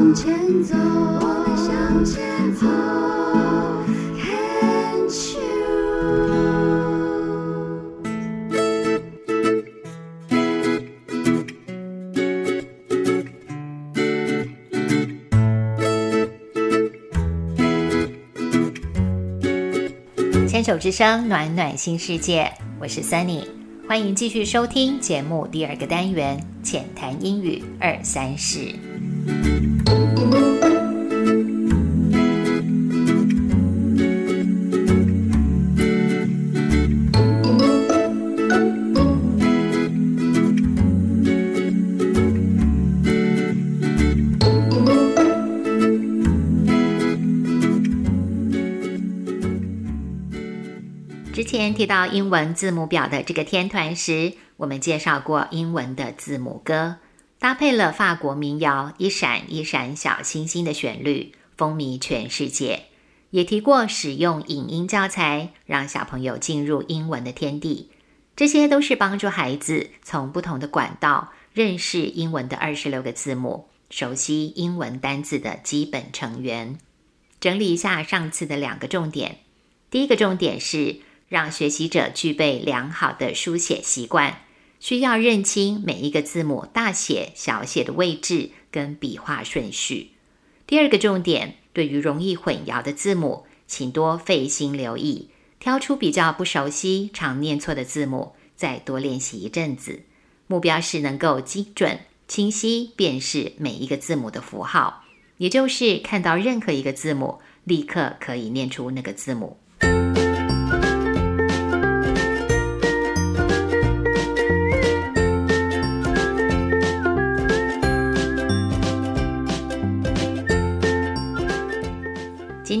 向前走，我们向前走。Can't you？牵手之声，暖暖新世界，我是 Sunny，欢迎继续收听节目第二个单元浅谈英语二三事。提到英文字母表的这个天团时，我们介绍过英文的字母歌，搭配了法国民谣《一闪一闪小星星》的旋律，风靡全世界。也提过使用影音教材，让小朋友进入英文的天地。这些都是帮助孩子从不同的管道认识英文的二十六个字母，熟悉英文单字的基本成员。整理一下上次的两个重点，第一个重点是。让学习者具备良好的书写习惯，需要认清每一个字母大写、小写的位置跟笔画顺序。第二个重点，对于容易混淆的字母，请多费心留意，挑出比较不熟悉、常念错的字母，再多练习一阵子。目标是能够精准、清晰辨识每一个字母的符号，也就是看到任何一个字母，立刻可以念出那个字母。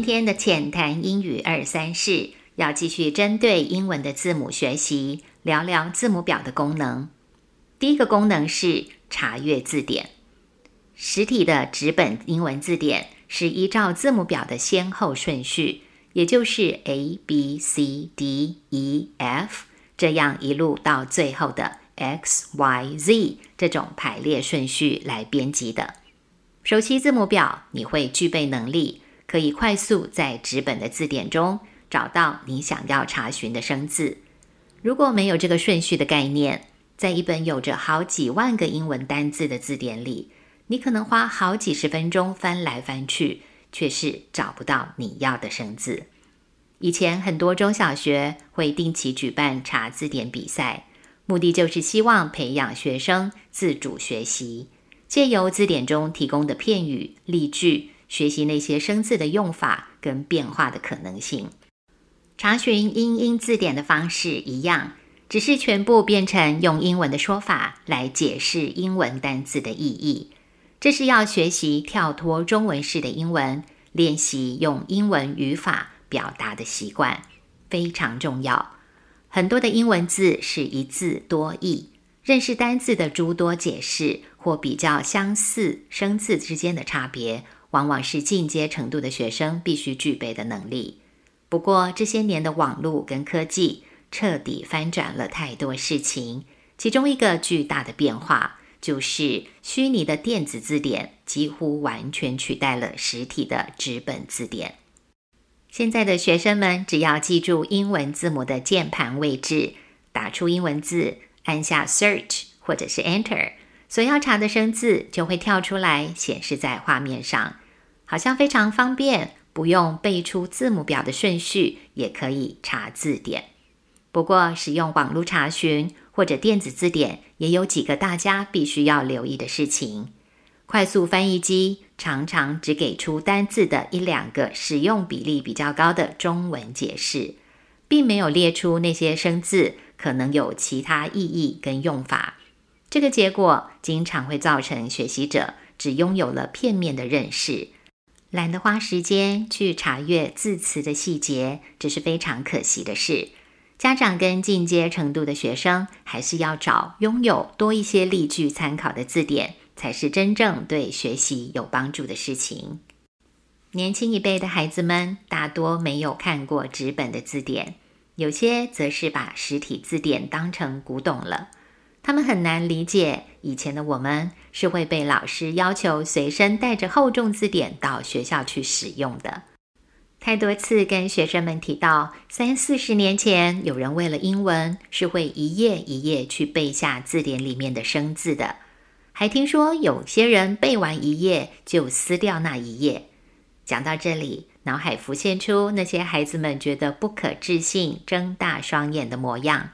今天的浅谈英语二三事要继续针对英文的字母学习，聊聊字母表的功能。第一个功能是查阅字典。实体的纸本英文字典是依照字母表的先后顺序，也就是 A B C D E F 这样一路到最后的 X Y Z 这种排列顺序来编辑的。熟悉字母表，你会具备能力。可以快速在纸本的字典中找到你想要查询的生字。如果没有这个顺序的概念，在一本有着好几万个英文单字的字典里，你可能花好几十分钟翻来翻去，却是找不到你要的生字。以前很多中小学会定期举办查字典比赛，目的就是希望培养学生自主学习，借由字典中提供的片语、例句。学习那些生字的用法跟变化的可能性，查询英英字典的方式一样，只是全部变成用英文的说法来解释英文单字的意义。这是要学习跳脱中文式的英文，练习用英文语法表达的习惯，非常重要。很多的英文字是一字多义，认识单字的诸多解释或比较相似生字之间的差别。往往是进阶程度的学生必须具备的能力。不过这些年的网络跟科技彻底翻转了太多事情，其中一个巨大的变化就是虚拟的电子字典几乎完全取代了实体的纸本字典。现在的学生们只要记住英文字母的键盘位置，打出英文字，按下 Search 或者是 Enter。所要查的生字就会跳出来，显示在画面上，好像非常方便，不用背出字母表的顺序也可以查字典。不过，使用网络查询或者电子字典也有几个大家必须要留意的事情：快速翻译机常常只给出单字的一两个使用比例比较高的中文解释，并没有列出那些生字可能有其他意义跟用法。这个结果经常会造成学习者只拥有了片面的认识，懒得花时间去查阅字词的细节，这是非常可惜的事。家长跟进阶程度的学生，还是要找拥有多一些例句参考的字典，才是真正对学习有帮助的事情。年轻一辈的孩子们大多没有看过纸本的字典，有些则是把实体字典当成古董了。他们很难理解以前的我们是会被老师要求随身带着厚重字典到学校去使用的。太多次跟学生们提到，三四十年前有人为了英文是会一页一页去背下字典里面的生字的，还听说有些人背完一页就撕掉那一页。讲到这里，脑海浮现出那些孩子们觉得不可置信、睁大双眼的模样。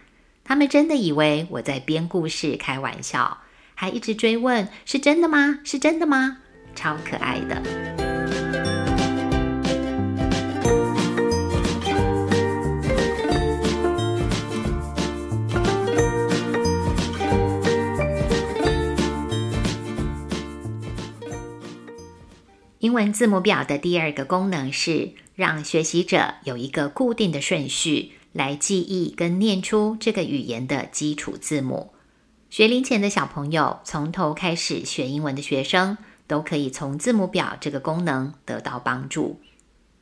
他们真的以为我在编故事、开玩笑，还一直追问：“是真的吗？是真的吗？”超可爱的。英文字母表的第二个功能是让学习者有一个固定的顺序来记忆跟念出这个语言的基础字母。学龄前的小朋友从头开始学英文的学生都可以从字母表这个功能得到帮助。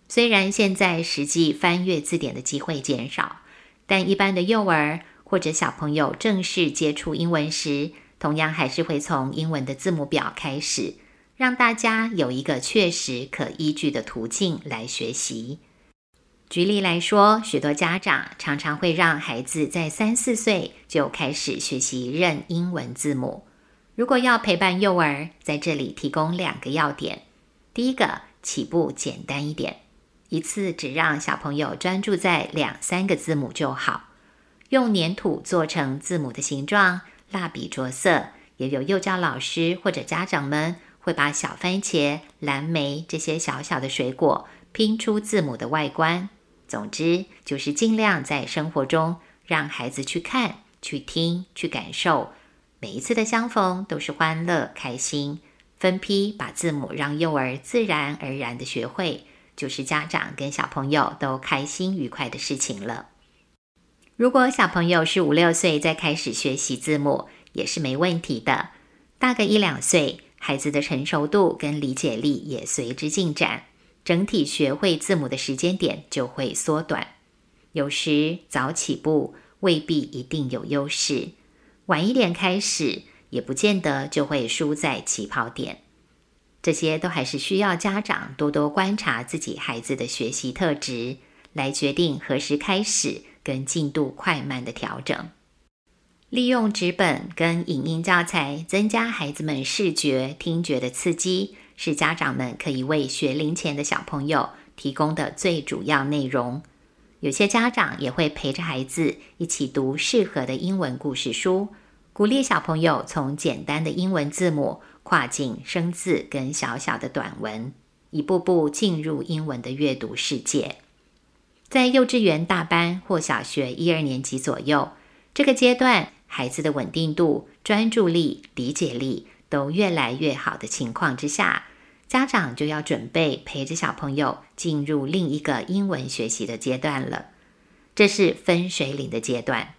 虽然现在实际翻阅字典的机会减少，但一般的幼儿或者小朋友正式接触英文时，同样还是会从英文的字母表开始。让大家有一个确实可依据的途径来学习。举例来说，许多家长常常会让孩子在三四岁就开始学习认英文字母。如果要陪伴幼儿，在这里提供两个要点：第一个，起步简单一点，一次只让小朋友专注在两三个字母就好，用粘土做成字母的形状，蜡笔着色，也有幼教老师或者家长们。会把小番茄、蓝莓这些小小的水果拼出字母的外观。总之，就是尽量在生活中让孩子去看、去听、去感受。每一次的相逢都是欢乐、开心。分批把字母让幼儿自然而然的学会，就是家长跟小朋友都开心愉快的事情了。如果小朋友是五六岁再开始学习字母，也是没问题的。大个一两岁。孩子的成熟度跟理解力也随之进展，整体学会字母的时间点就会缩短。有时早起步未必一定有优势，晚一点开始也不见得就会输在起跑点。这些都还是需要家长多多观察自己孩子的学习特质，来决定何时开始跟进度快慢的调整。利用纸本跟影音教材，增加孩子们视觉、听觉的刺激，是家长们可以为学龄前的小朋友提供的最主要内容。有些家长也会陪着孩子一起读适合的英文故事书，鼓励小朋友从简单的英文字母跨进生字跟小小的短文，一步步进入英文的阅读世界。在幼稚园大班或小学一二年级左右这个阶段。孩子的稳定度、专注力、理解力都越来越好的情况之下，家长就要准备陪着小朋友进入另一个英文学习的阶段了。这是分水岭的阶段，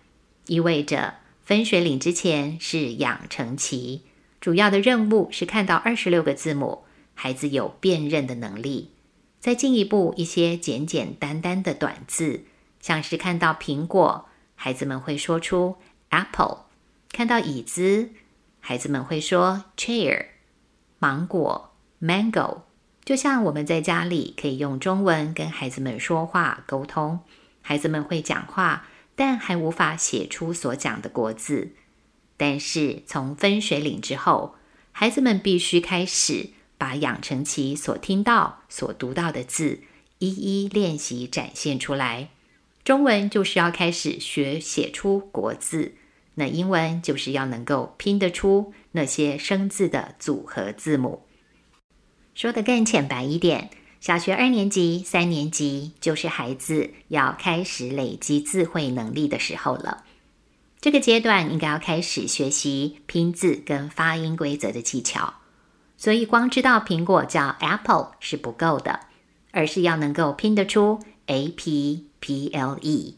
意味着分水岭之前是养成期，主要的任务是看到二十六个字母，孩子有辨认的能力。再进一步，一些简简单单的短字，像是看到苹果，孩子们会说出。Apple，看到椅子，孩子们会说 chair。芒果，mango，就像我们在家里可以用中文跟孩子们说话沟通，孩子们会讲话，但还无法写出所讲的国字。但是从分水岭之后，孩子们必须开始把养成期所听到、所读到的字一一练习展现出来。中文就是要开始学写出国字。那英文就是要能够拼得出那些生字的组合字母。说的更浅白一点，小学二年级、三年级就是孩子要开始累积字汇能力的时候了。这个阶段应该要开始学习拼字跟发音规则的技巧。所以，光知道苹果叫 apple 是不够的，而是要能够拼得出 a p p l e。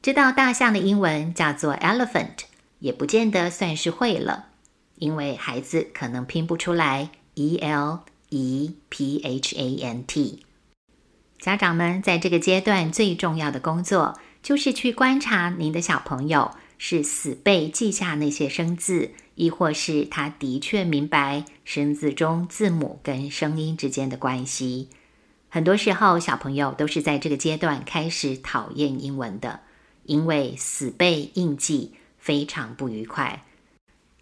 知道大象的英文叫做 elephant，也不见得算是会了，因为孩子可能拼不出来 e l e p h a n t。家长们在这个阶段最重要的工作，就是去观察您的小朋友是死背记下那些生字，亦或是他的确明白生字中字母跟声音之间的关系。很多时候，小朋友都是在这个阶段开始讨厌英文的，因为死背硬记非常不愉快。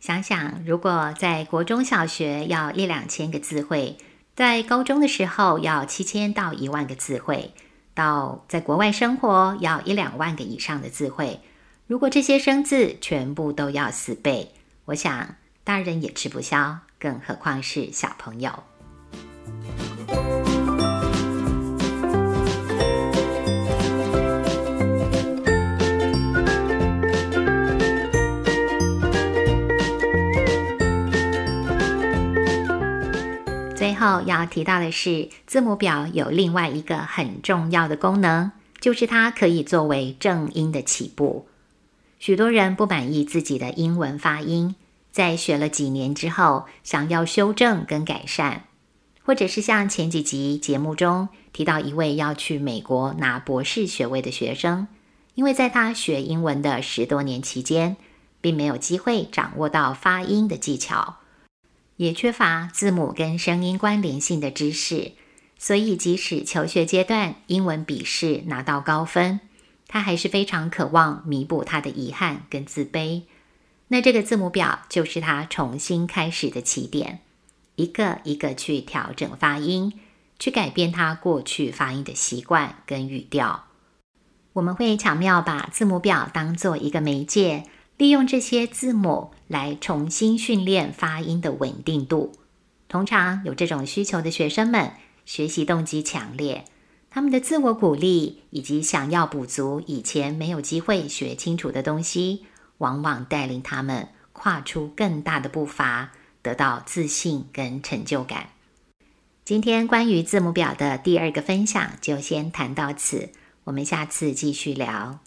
想想，如果在国中小学要一两千个字汇，在高中的时候要七千到一万个字汇，到在国外生活要一两万个以上的字汇，如果这些生字全部都要死背，我想大人也吃不消，更何况是小朋友。要提到的是，字母表有另外一个很重要的功能，就是它可以作为正音的起步。许多人不满意自己的英文发音，在学了几年之后，想要修正跟改善，或者是像前几集节目中提到一位要去美国拿博士学位的学生，因为在他学英文的十多年期间，并没有机会掌握到发音的技巧。也缺乏字母跟声音关联性的知识，所以即使求学阶段英文笔试拿到高分，他还是非常渴望弥补他的遗憾跟自卑。那这个字母表就是他重新开始的起点，一个一个去调整发音，去改变他过去发音的习惯跟语调。我们会巧妙把字母表当做一个媒介。利用这些字母来重新训练发音的稳定度。通常有这种需求的学生们，学习动机强烈，他们的自我鼓励以及想要补足以前没有机会学清楚的东西，往往带领他们跨出更大的步伐，得到自信跟成就感。今天关于字母表的第二个分享就先谈到此，我们下次继续聊。